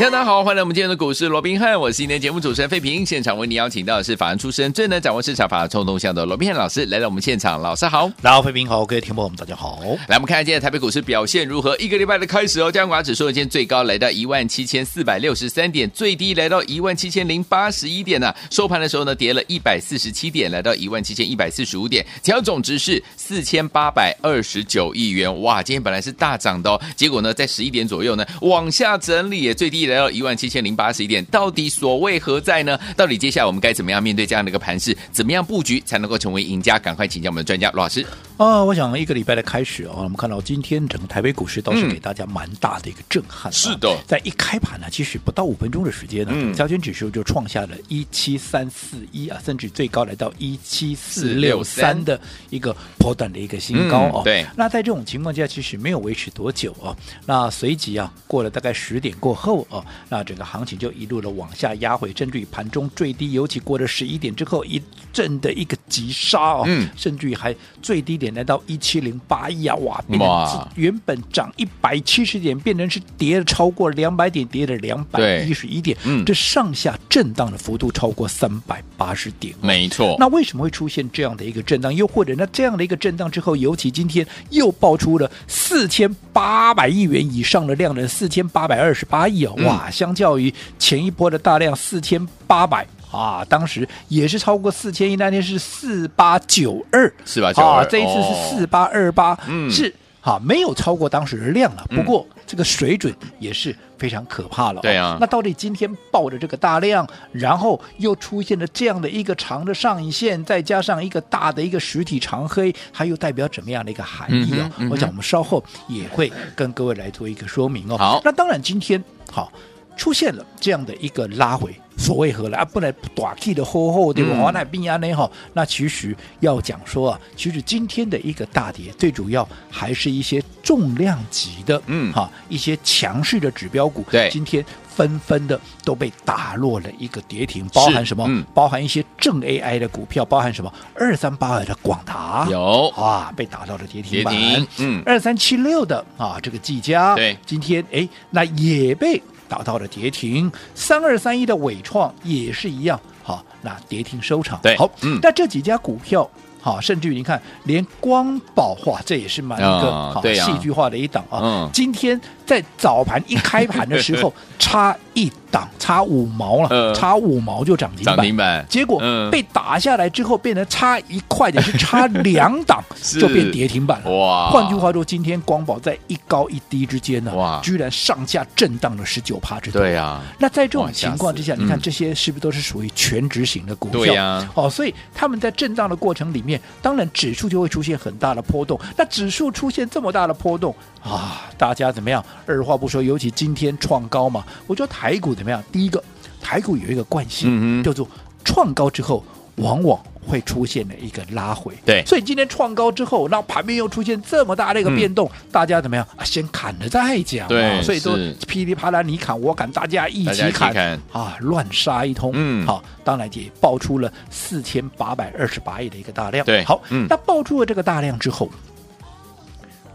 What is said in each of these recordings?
大家好，欢迎来我们今天的股市罗宾汉，我是今天节目主持人费平。现场为你邀请到的是法案出身、最能掌握市场法律冲动向的罗宾汉老师来到我们现场，老师好，大家好，费平好，各位听众朋友们大家好。来，我们看看今天台北股市表现如何？一个礼拜的开始哦，加权指数今天最高来到一万七千四百六十三点，最低来到一万七千零八十一点呢、啊。收盘的时候呢，跌了一百四十七点，来到一万七千一百四十五点，成交总值是四千八百二十九亿元。哇，今天本来是大涨的哦，结果呢，在十一点左右呢，往下整理，也最低来到一万七千零。八十一点，到底所谓何在呢？到底接下来我们该怎么样面对这样的一个盘势？怎么样布局才能够成为赢家？赶快请教我们的专家罗老师。啊，我想一个礼拜的开始啊，我们看到今天整个台北股市倒是给大家蛮大的一个震撼。是的，在一开盘呢，其实不到五分钟的时间呢，加权指数就创下了一七三四一啊，甚至最高来到一七四六三的一个波段的一个新高哦。对，那在这种情况下，其实没有维持多久啊。那随即啊，过了大概十点过后啊，那整个行情就一路的往下压回，甚至于盘中最低，尤其过了十一点之后，一阵的一个急杀哦，嗯，甚至于还最低点来到一七零八亿啊，哇，变成原本涨一百七十点，变成是跌了超过两百点，跌了两百一十一点，嗯，这上下震荡的幅度超过三百八十点，没错。那为什么会出现这样的一个震荡？又或者那这样的一个震荡之后，尤其今天又爆出了四千八百亿元以上的量能，四千八百二十八亿啊，哇，嗯、相较于前一波的大量四千八百啊，当时也是超过四千亿，那天是四八九二，四八九二，这一次是四八二八，嗯，是哈、啊，没有超过当时的量了。不过、嗯、这个水准也是非常可怕了。对啊，那到底今天抱着这个大量，然后又出现了这样的一个长的上影线，再加上一个大的一个实体长黑，它又代表怎么样的一个含义啊？嗯嗯、我想我们稍后也会跟各位来做一个说明哦。好，那当然今天好。出现了这样的一个拉回，所谓何来啊？不能短期的厚厚对吧？华奈病啊那好，那其实要讲说啊，其实今天的一个大跌，最主要还是一些重量级的，嗯哈，一些强势的指标股，对，今天纷纷的都被打落了一个跌停，包含什么？嗯、包含一些正 AI 的股票，包含什么？二三八二的广达有啊，被打到了跌停板，停嗯，二三七六的啊，这个技嘉，对，今天哎，那也被。打到了跌停，三二三一的伟创也是一样，好，那跌停收场。对，好，嗯，那这几家股票，好，甚至于你看，连光宝化，这也是蛮一个、哦、好戏剧化的一档啊。嗯，今天在早盘一开盘的时候，差一。档差五毛了，呃、差五毛就涨停板，停板结果被打下来之后，变成差一块的是差两档 就变跌停板了。哇！换句话说，今天光宝在一高一低之间呢，哇，居然上下震荡了十九趴之多。对呀、啊，那在这种情况之下，你看这些是不是都是属于全值型的股票？对呀、啊，哦，所以他们在震荡的过程里面，当然指数就会出现很大的波动。那指数出现这么大的波动啊，大家怎么样？二话不说，尤其今天创高嘛，我觉得台股。怎么样？第一个，台股有一个惯性，嗯、叫做创高之后，往往会出现了一个拉回。对，所以今天创高之后，那盘面又出现这么大的一个变动，嗯、大家怎么样啊？先砍了再讲。对，所以都噼里啪啦，你砍我砍，大家一起砍，砍啊，乱杀一通。嗯，好，当然也爆出了四千八百二十八亿的一个大量。对，好，嗯、那爆出了这个大量之后，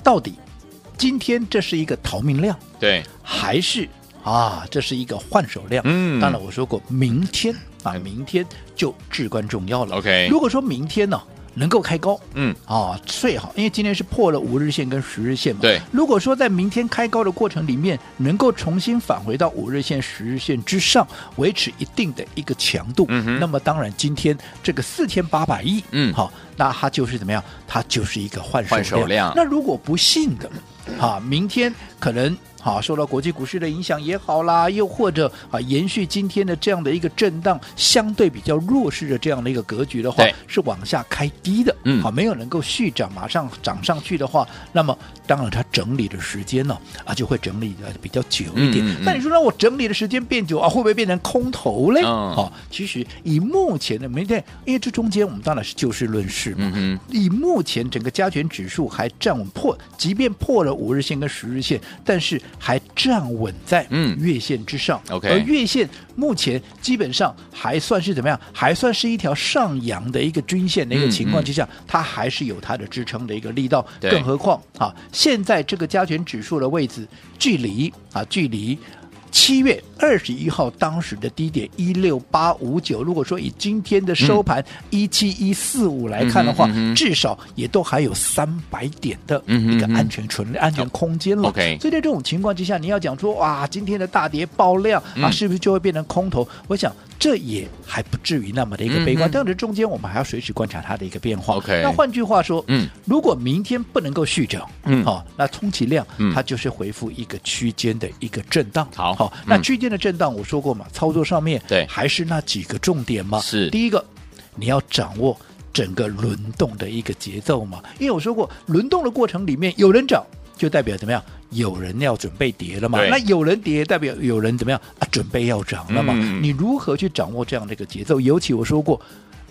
到底今天这是一个逃命量？对，还是？啊，这是一个换手量。嗯，当然我说过，明天啊，明天就至关重要了。OK，如果说明天呢能够开高，嗯，啊最好，因为今天是破了五日线跟十日线嘛。对，如果说在明天开高的过程里面能够重新返回到五日线、十日线之上，维持一定的一个强度，嗯，那么当然今天这个四千八百亿，嗯，好，那它就是怎么样？它就是一个换手量。手量那如果不信的，啊，明天可能。啊，受到国际股市的影响也好啦，又或者啊，延续今天的这样的一个震荡，相对比较弱势的这样的一个格局的话，是往下开低的，嗯，好，没有能够续涨，马上涨上去的话，那么当然它整理的时间呢，啊，就会整理的比较久一点。那、嗯嗯、你说让我整理的时间变久啊，会不会变成空头嘞？好、哦，其实以目前的明天，因为这中间我们当然是就事论事嘛。嗯、以目前整个加权指数还站稳破，即便破了五日线跟十日线，但是还站稳在月线之上。而月线目前基本上还算是怎么样？还算是一条上扬的一个均线的一个情况之下，嗯嗯、它还是有它的支撑的一个力道。更何况啊，现在这个加权指数的位置距离啊，距离。七月二十一号当时的低点一六八五九，如果说以今天的收盘一七一四五来看的话，至少也都还有三百点的一个安全存、嗯、安全空间了。OK，所以在这种情况之下，你要讲说哇，今天的大跌爆量啊，是不是就会变成空头？嗯、我想这也还不至于那么的一个悲观。嗯、但是中间我们还要随时观察它的一个变化。OK，那换句话说，嗯，如果明天不能够续涨，嗯，好、哦，那充其量它就是回复一个区间的一个震荡。好。那区间的震荡，我说过嘛，操作上面对还是那几个重点嘛。是第一个，你要掌握整个轮动的一个节奏嘛。因为我说过，轮动的过程里面有人涨，就代表怎么样？有人要准备跌了嘛。那有人跌，代表有人怎么样啊？准备要涨了嘛。你如何去掌握这样的一个节奏？尤其我说过。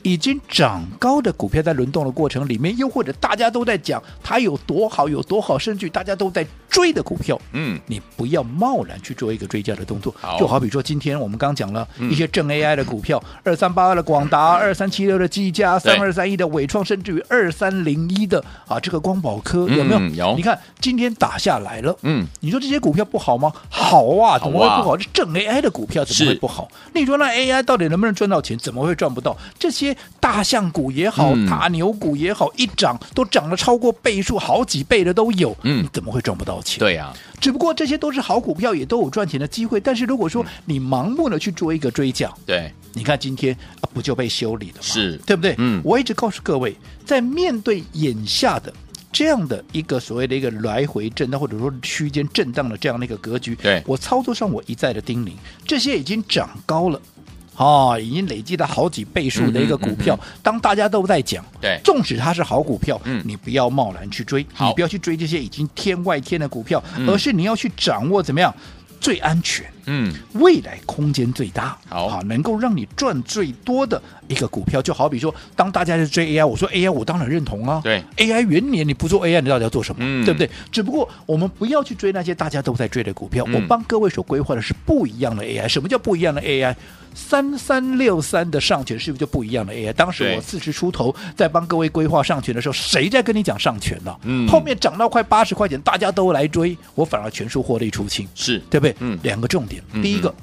已经涨高的股票在轮动的过程里面，又或者大家都在讲它有多好有多好，甚至大家都在追的股票，嗯，你不要贸然去做一个追加的动作。好就好比说今天我们刚讲了一些正 AI 的股票，二三八二的广达，二三七六的技嘉，三二三一的伟创，甚至于二三零一的啊这个光宝科，有没有？嗯、有。你看今天打下来了，嗯，你说这些股票不好吗？好啊，怎么会不好？这正 AI 的股票怎么会不好？你说那 AI 到底能不能赚到钱？怎么会赚不到？这些。大象股也好，嗯、大牛股也好，一涨都涨了超过倍数，好几倍的都有。嗯，你怎么会赚不到钱？对呀、啊，只不过这些都是好股票，也都有赚钱的机会。但是如果说你盲目的去做一个追涨，对、嗯，你看今天啊，不就被修理了吗？是，对不对？嗯，我一直告诉各位，在面对眼下的这样的一个所谓的一个来回震荡，或者说区间震荡的这样的一个格局，对我操作上我一再的叮咛，这些已经涨高了。哦，已经累积了好几倍数的一个股票，当大家都在讲，对，纵使它是好股票，嗯，你不要贸然去追，你不要去追这些已经天外天的股票，嗯、而是你要去掌握怎么样最安全，嗯，未来空间最大，好，好，能够让你赚最多的一个股票，就好比说，当大家在追 AI，我说 AI，我当然认同啊，对，AI 元年你不做 AI，你到底要做什么？嗯、对不对？只不过我们不要去追那些大家都在追的股票，嗯、我帮各位所规划的是不一样的 AI，什么叫不一样的 AI？三三六三的上权是不是就不一样的 AI？当时我四十出头在帮各位规划上权的时候，谁在跟你讲上权呢？嗯，后面涨到快八十块钱，大家都来追，我反而全数获利出清，是对不对？嗯，两个重点，第一个，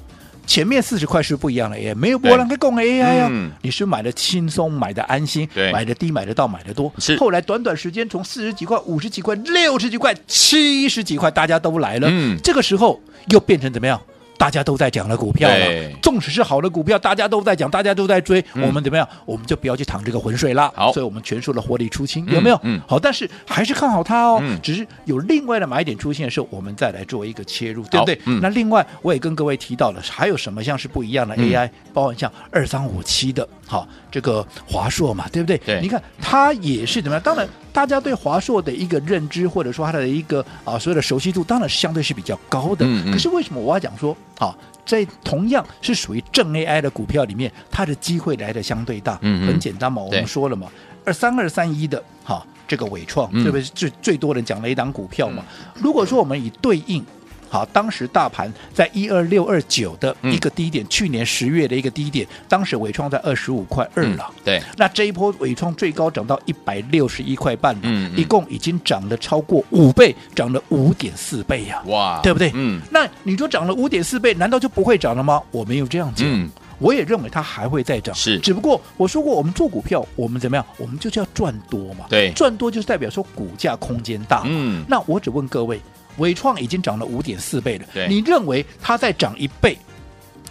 前面四十块是不一样的 AI，没有波浪可以供 AI 啊，你是买的轻松，买的安心，买的低，买得到，买的多。是。后来短短时间从四十几块、五十几块、六十几块、七十几块，大家都来了，嗯，这个时候又变成怎么样？大家都在讲的股票了，纵使是好的股票，大家都在讲，大家都在追，我们怎么样？我们就不要去淌这个浑水了。好，所以我们全数的获利出清，有没有？嗯，好，但是还是看好它哦。嗯只是有另外的买点出现的时候，我们再来做一个切入，对不对？那另外我也跟各位提到了，还有什么像是不一样的 AI，包含像二三五七的，好，这个华硕嘛，对不对？对，你看它也是怎么样？当然。大家对华硕的一个认知，或者说它的一个啊所有的熟悉度，当然是相对是比较高的。嗯嗯、可是为什么我要讲说，啊，在同样是属于正 AI 的股票里面，它的机会来的相对大？很简单嘛，我们说了嘛，二三二三一的哈、啊，这个伟创，对不对？最最多人讲了一档股票嘛。嗯、如果说我们以对应。好，当时大盘在一二六二九的一个低点，嗯、去年十月的一个低点，当时伟创在二十五块二了、嗯。对，那这一波伟创最高涨到一百六十一块半了，嗯嗯、一共已经涨了超过五倍，涨了五点四倍呀、啊！哇，对不对？嗯，那你说涨了五点四倍，难道就不会涨了吗？我没有这样讲，嗯、我也认为它还会再涨。是，只不过我说过，我们做股票，我们怎么样？我们就是要赚多嘛。对，赚多就是代表说股价空间大。嗯，那我只问各位。纬创已经涨了五点四倍了，你认为它再涨一倍，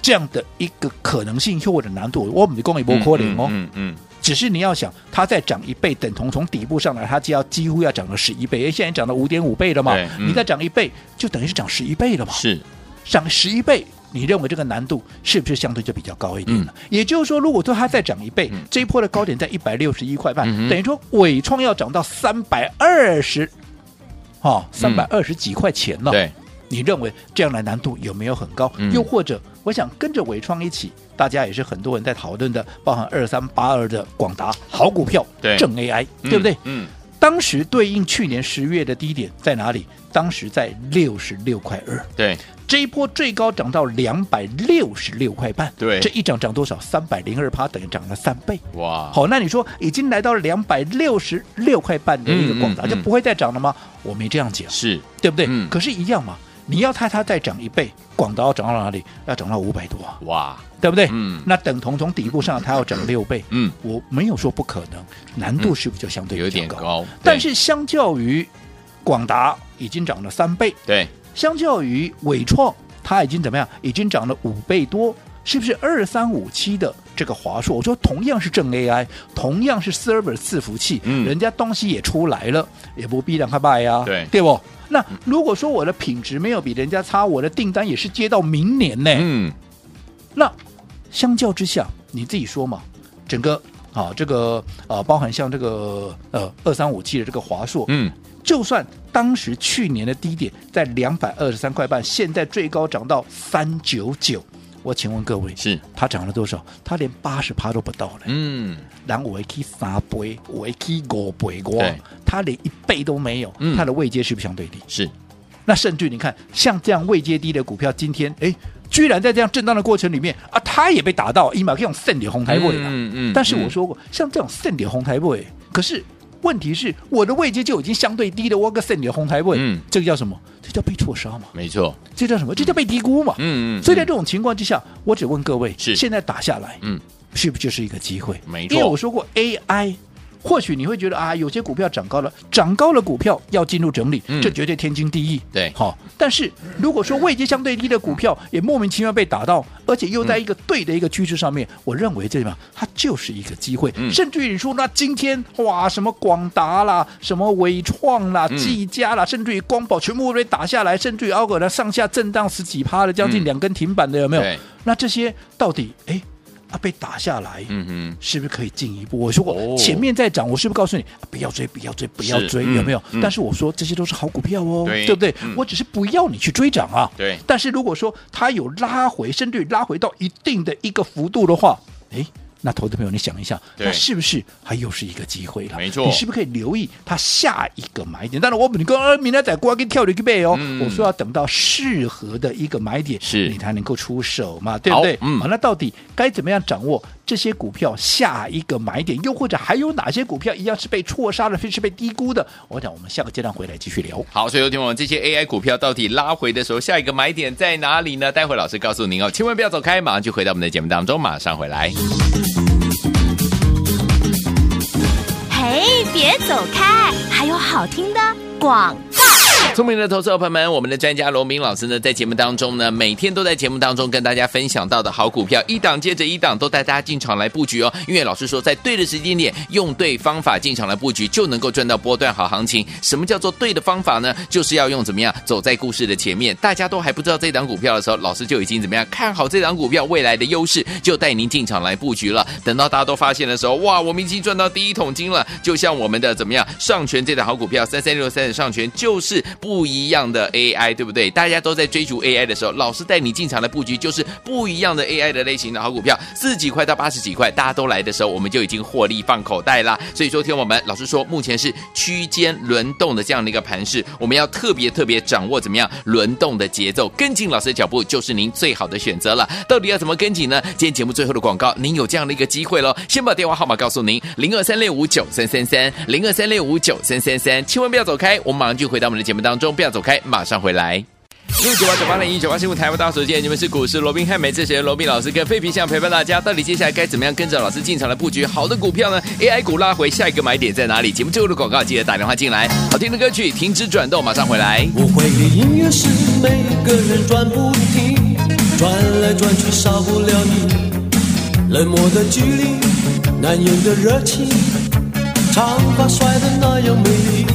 这样的一个可能性或者难度，我们的公益波可能哦，嗯嗯，只是你要想，它再涨一倍，等同从底部上来，它就要几乎要涨了十一倍。因为，现在涨到五点五倍了嘛，嗯、你再涨一倍，就等于是涨十一倍了嘛。是，涨十一倍，你认为这个难度是不是相对就比较高一点了？嗯、也就是说，如果说它再涨一倍，嗯、这一波的高点在一百六十一块半，嗯、等于说纬创要涨到三百二十，哈，三百二十几块钱了。对。你认为这样的难度有没有很高？嗯、又或者，我想跟着伟创一起，大家也是很多人在讨论的，包含二三八二的广达好股票，对，正 AI，对不对？嗯，嗯当时对应去年十月的低点在哪里？当时在六十六块二，对，这一波最高涨到两百六十六块半，对，这一涨涨多少？三百零二趴，等于涨了三倍，哇！好，那你说已经来到了两百六十六块半的一个广达，嗯嗯嗯、就不会再涨了吗？我没这样讲，是对不对？嗯、可是，一样嘛。你要它它再涨一倍，广达要涨到哪里？要涨到五百多，哇，对不对？嗯，那等同从底部上它要涨六倍，嗯，我没有说不可能，难度是不是就相对有点高？但是相较于广达已经涨了三倍，对，相较于伟创它已经怎么样？已经涨了五倍多，是不是二三五七的这个华硕？我说同样是正 AI，同样是 server 伺服器，嗯，人家东西也出来了，也不必让它卖呀，对，对不？那如果说我的品质没有比人家差，我的订单也是接到明年呢。嗯，那相较之下，你自己说嘛，整个啊这个啊包含像这个呃二三五七的这个华硕，嗯，就算当时去年的低点在两百二十三块半，现在最高涨到三九九。我请问各位，是它涨了多少？它连八十趴都不到了。嗯，然后我一三倍，我一五倍，我它连一倍都没有。嗯，它的位阶是不是相对低？是。那甚至你看，像这样位阶低的股票，今天哎，居然在这样震荡的过程里面啊，它也被打到，一码可以用胜利红台位了。嗯嗯。但是我说过，嗯、像这种胜利红台位，可是问题是，我的位阶就已经相对低的，我个胜利红台位，嗯，这个叫什么？这叫被错杀嘛？没错，这叫什么？这叫被低估嘛？嗯嗯。所以在这种情况之下，我只问各位：是现在打下来，嗯，是不是就是一个机会？没错。因为我说过 AI。或许你会觉得啊，有些股票涨高了，涨高了股票要进入整理，嗯、这绝对天经地义。对，好。但是如果说位阶相对低的股票也莫名其妙被打到，而且又在一个对的一个趋势上面，嗯、我认为这嘛，它就是一个机会。嗯、甚至于你说那今天哇，什么广达啦，什么伟创啦，技嘉啦，嗯、甚至于光宝全部被打下来，甚至于奥格呢上下震荡十几趴的，将近两根停板的有没有？对那这些到底哎？它被打下来，嗯嗯，是不是可以进一步？我说过前面在涨，我是不是告诉你不要追，不要追，不要追？有没有？但是我说这些都是好股票哦，对不对？我只是不要你去追涨啊。对。但是如果说它有拉回，甚至拉回到一定的一个幅度的话，哎。那投资朋友，你想一下，那是不是还又是一个机会了？没错，你是不是可以留意它下一个买点？当然，我你跟明天再过给跳了一个背哦。我说要等到适合的一个买点，是你才能够出手嘛，对不对？嗯，好，那到底该怎么样掌握这些股票下一个买点？又或者还有哪些股票一样是被错杀的，非是被低估的？我想，我们下个阶段回来继续聊。好，所以有听我们这些 AI 股票到底拉回的时候，下一个买点在哪里呢？待会老师告诉您哦，千万不要走开，马上就回到我们的节目当中，马上回来。嘿，别走开，还有好听的广。聪明的投资者朋友们，我们的专家罗明老师呢，在节目当中呢，每天都在节目当中跟大家分享到的好股票，一档接着一档，都带大家进场来布局哦。因为老师说，在对的时间点，用对方法进场来布局，就能够赚到波段好行情。什么叫做对的方法呢？就是要用怎么样走在故事的前面，大家都还不知道这档股票的时候，老师就已经怎么样看好这档股票未来的优势，就带您进场来布局了。等到大家都发现的时候，哇，我们已经赚到第一桶金了。就像我们的怎么样上诠这档好股票三三六三的上诠，就是。不不一样的 AI，对不对？大家都在追逐 AI 的时候，老师带你进场的布局就是不一样的 AI 的类型的好股票，四十几块到八十几块，大家都来的时候，我们就已经获利放口袋啦。所以说，听我们老师说，目前是区间轮动的这样的一个盘势，我们要特别特别掌握怎么样轮动的节奏，跟紧老师的脚步就是您最好的选择了。到底要怎么跟紧呢？今天节目最后的广告，您有这样的一个机会喽，先把电话号码告诉您：零二三六五九三三三，零二三六五九三三三，千万不要走开，我们马上就回到我们的节目当中。当中不要走开，马上回来。六九八九八零一九八新闻台湾大所见，你们是股市罗宾汉美智学罗宾老师跟费皮相陪伴大家。到底接下来该怎么样跟着老师进场来布局好的股票呢？AI 股拉回，下一个买点在哪里？节目最后的广告记得打电话进来。好听的歌曲停止转动，马上回来。我会的音乐是每个人转不停，转来转去少不了你，冷漠的距离。男人的热情，长发甩的那样美丽，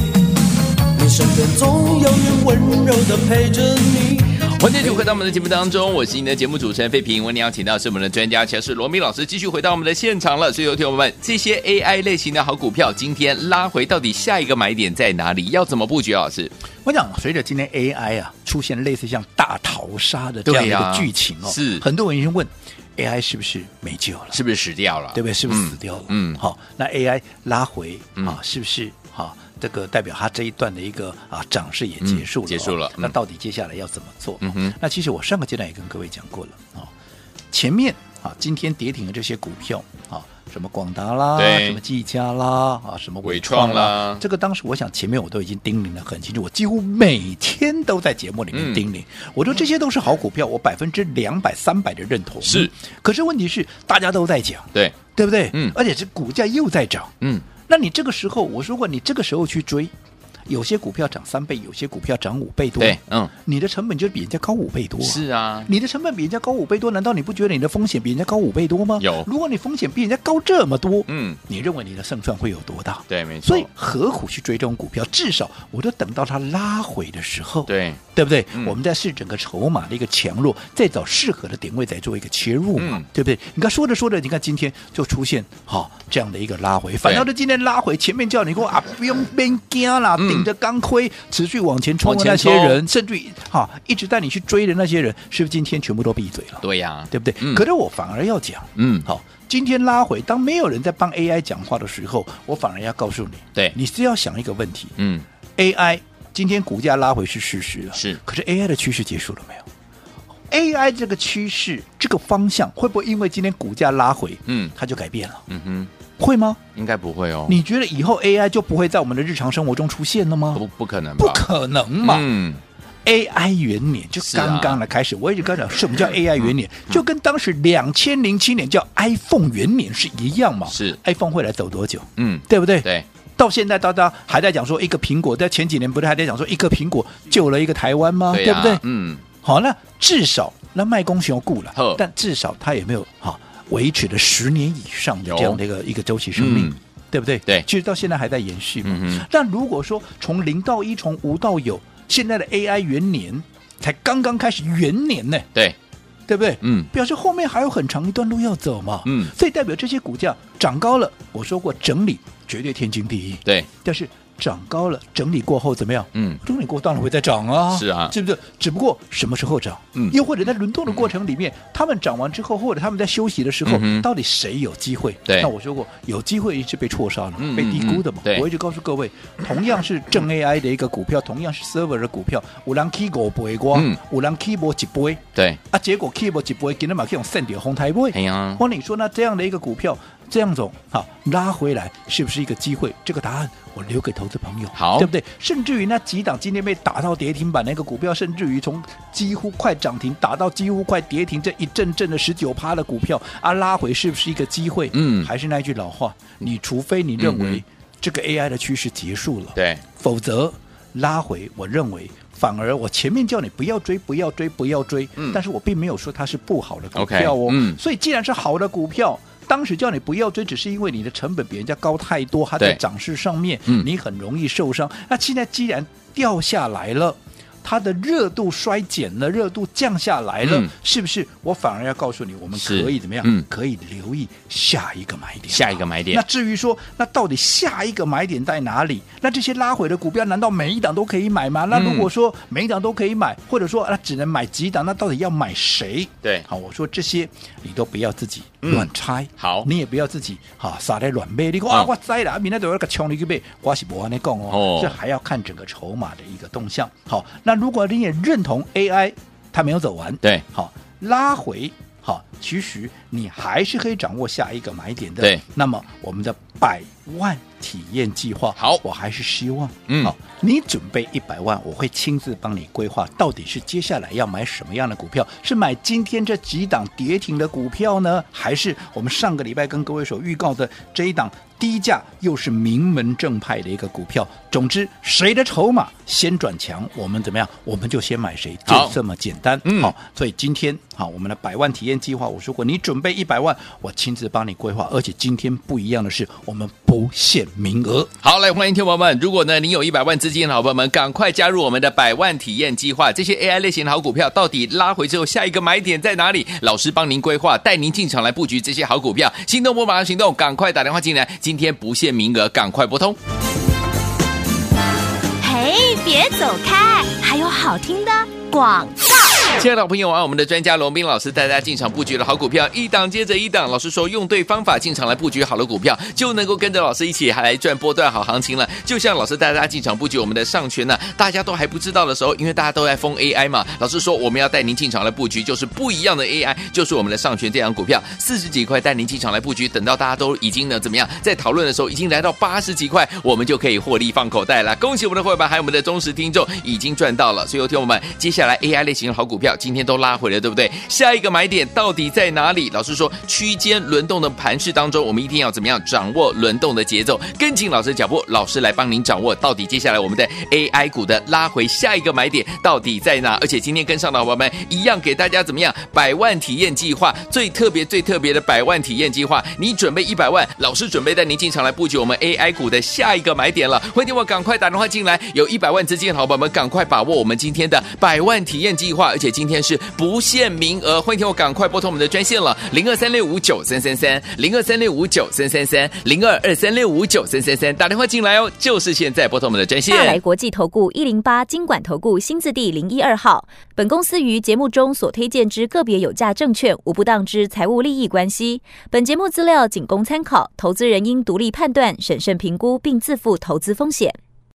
你身边总有人温柔的陪着你。欢迎继续回到我们的节目当中，我是你的节目主持人费平。为您邀请到是我们的专家，强势罗密老师，继续回到我们的现场了。所以有听友们，这些 AI 类型的好股票，今天拉回到底下一个买点在哪里？要怎么布局？老师，我讲，随着今天 AI 啊出现类似像大逃杀的这样一个剧情哦，是很多人就问 AI 是不是没救了？是不是死掉了？对不对？是不是死掉了？嗯，好，那 AI 拉回嗯啊，是不是好？这个代表它这一段的一个啊涨势也结束了、哦嗯，结束了。那到底接下来要怎么做？嗯哼，那其实我上个阶段也跟各位讲过了啊、哦，前面啊今天跌停的这些股票啊，什么广达啦，什么技嘉啦，啊什么伟创啦，这个当时我想前面我都已经叮咛的很清楚，我几乎每天都在节目里面叮咛，嗯、我说这些都是好股票，我百分之两百、三百的认同。是，可是问题是大家都在讲，对对不对？嗯，而且是股价又在涨，嗯。那你这个时候，我说过，你这个时候去追，有些股票涨三倍，有些股票涨五倍多，对，嗯，你的成本就比人家高五倍多，是啊，你的成本比人家高五倍多，难道你不觉得你的风险比人家高五倍多吗？有，如果你风险比人家高这么多，嗯，你认为你的胜算会有多大？对，没错。所以何苦去追这种股票？至少我都等到它拉回的时候，对，对不对？嗯、我们在试整个筹码的一个强弱，再找适合的点位，再做一个切入嘛，嗯、对不对？你看说着说着，你看今天就出现好、哦、这样的一个拉回，反倒是今天拉回，前面叫你给我啊不用边惊啦，顶着钢盔。持续往前冲的那些人，甚至于哈一直带你去追的那些人，是不是今天全部都闭嘴了？对呀、啊，对不对？嗯、可是我反而要讲，嗯，好，今天拉回，当没有人在帮 AI 讲话的时候，我反而要告诉你，对，你是要想一个问题，嗯，AI 今天股价拉回是事实了，是，可是 AI 的趋势结束了没有？AI 这个趋势这个方向会不会因为今天股价拉回，嗯，它就改变了？嗯哼。会吗？应该不会哦。你觉得以后 AI 就不会在我们的日常生活中出现了吗？不，不可能，不可能嘛。嗯，AI 元年就刚刚的开始。啊、我一直跟你讲，什么叫 AI 元年？嗯、就跟当时两千零七年叫 iPhone 元年是一样嘛。是，iPhone 会来走多久？嗯，对不对？对。到现在大家还在讲说一个苹果，在前几年不是还在讲说一个苹果救了一个台湾吗？对，啊、对不对？嗯。好，那至少那卖公雄顾了，但至少它也没有哈维持了十年以上的这样的一个一个周期生命。嗯对不对？对，其实到现在还在延续嘛。嗯、但如果说从零到一，从无到有，现在的 AI 元年才刚刚开始元年呢。对，对不对？嗯，表示后面还有很长一段路要走嘛。嗯，所以代表这些股价涨高了，我说过整理绝对天经地义。对，但是。涨高了，整理过后怎么样？嗯，整理过后当然会再涨啊。是啊，是不是？只不过什么时候涨？嗯，又或者在轮动的过程里面，嗯、他们涨完之后，或者他们在休息的时候，嗯、到底谁有机会？对，那我说过，有机会一直被错杀了，嗯、被低估的嘛。对，我一直告诉各位，同样是正 AI 的一个股票，同样是 server 的股票，有人 K 五倍光，嗯，有人 K 波一倍，对啊，结果 K 波一倍，今天马上用三点红台位。哎呀，或你说那这样的一个股票。这样走，好拉回来是不是一个机会？这个答案我留给投资朋友，好，对不对？甚至于那几档今天被打到跌停板那个股票，甚至于从几乎快涨停打到几乎快跌停，这一阵阵的十九趴的股票啊，拉回是不是一个机会？嗯，还是那句老话，你除非你认为这个 AI 的趋势结束了，对、嗯，否则拉回，我认为反而我前面叫你不要追，不要追，不要追，嗯，但是我并没有说它是不好的股票哦，嗯，所以既然是好的股票。当时叫你不要追，只是因为你的成本比人家高太多，它在涨势上面，你很容易受伤。嗯、那现在既然掉下来了。它的热度衰减了，热度降下来了，嗯、是不是？我反而要告诉你，我们可以怎么样？嗯、可以留意下一个买点。下一个买点。那至于说，那到底下一个买点在哪里？那这些拉回的股票，难道每一档都可以买吗？那如果说每一档都可以买，或者说那只能买几档，那到底要买谁？对，好，我说这些你都不要自己乱猜。嗯、好，你也不要自己哈撒在乱背。你说啊，我栽了，明天都要个穷你去背，我是不安尼讲哦。这还要看整个筹码的一个动向。好，那。如果你也认同 AI 它没有走完，对，好拉回，好，其实你还是可以掌握下一个买点的。对，那么我们的百万体验计划，好，我还是希望，嗯，好，你准备一百万，我会亲自帮你规划，到底是接下来要买什么样的股票？是买今天这几档跌停的股票呢，还是我们上个礼拜跟各位所预告的这一档低价又是名门正派的一个股票。总之，谁的筹码先转强，我们怎么样，我们就先买谁，就这么简单。嗯，好，所以今天好，我们的百万体验计划，我说过，你准备一百万，我亲自帮你规划。而且今天不一样的是，我们不限名额。好，来欢迎听友们，如果呢你有一百万资金的好朋友们，赶快加入我们的百万体验计划。这些 AI 类型的好股票，到底拉回之后下一个买点在哪里？老师帮您规划，带您进场来布局这些好股票。心动不马上行动，赶快打电话进来，今天不限名额，赶快拨通。嘿，别走开，还有好听的广告。亲爱的朋友啊，我们的专家罗斌老师带大家进场布局的好股票，一档接着一档。老师说，用对方法进场来布局好的股票，就能够跟着老师一起还来赚波段好行情了。就像老师带大家进场布局我们的上权呢，大家都还不知道的时候，因为大家都在封 AI 嘛。老师说，我们要带您进场来布局，就是不一样的 AI，就是我们的上权这档股票，四十几块带您进场来布局，等到大家都已经呢怎么样，在讨论的时候，已经来到八十几块，我们就可以获利放口袋了。恭喜我们的会员，还有我们的忠实听众已经赚到了。所以，有听我们接下来 AI 类型的好股票，今天都拉回了。对不对？下一个买点到底在哪里？老师说，区间轮动的盘势当中，我们一定要怎么样掌握轮动的节奏？跟紧老师的脚步，老师来帮您掌握到底接下来我们的 AI 股的拉回下一个买点到底在哪？而且今天跟上的伙伴们一样，给大家怎么样？百万体验计划最特别、最特别的百万体验计划，你准备一百万，老师准备带您进场来布局我们 AI 股的下一个买点了。欢迎我赶快打电话进来，有一百万资金的伙伴们赶快把握我们今天的百万体验计划，而且今天是不。限名额，欢迎听我赶快拨通我们的专线了，零二三六五九三三三，零二三六五九三三三，零二二三六五九三三三，打电话进来哦，就是现在拨通我们的专线。大来国际投顾一零八金管投顾新字第零一二号，本公司于节目中所推荐之个别有价证券无不当之财务利益关系，本节目资料仅供参考，投资人应独立判断、审慎评估并自负投资风险。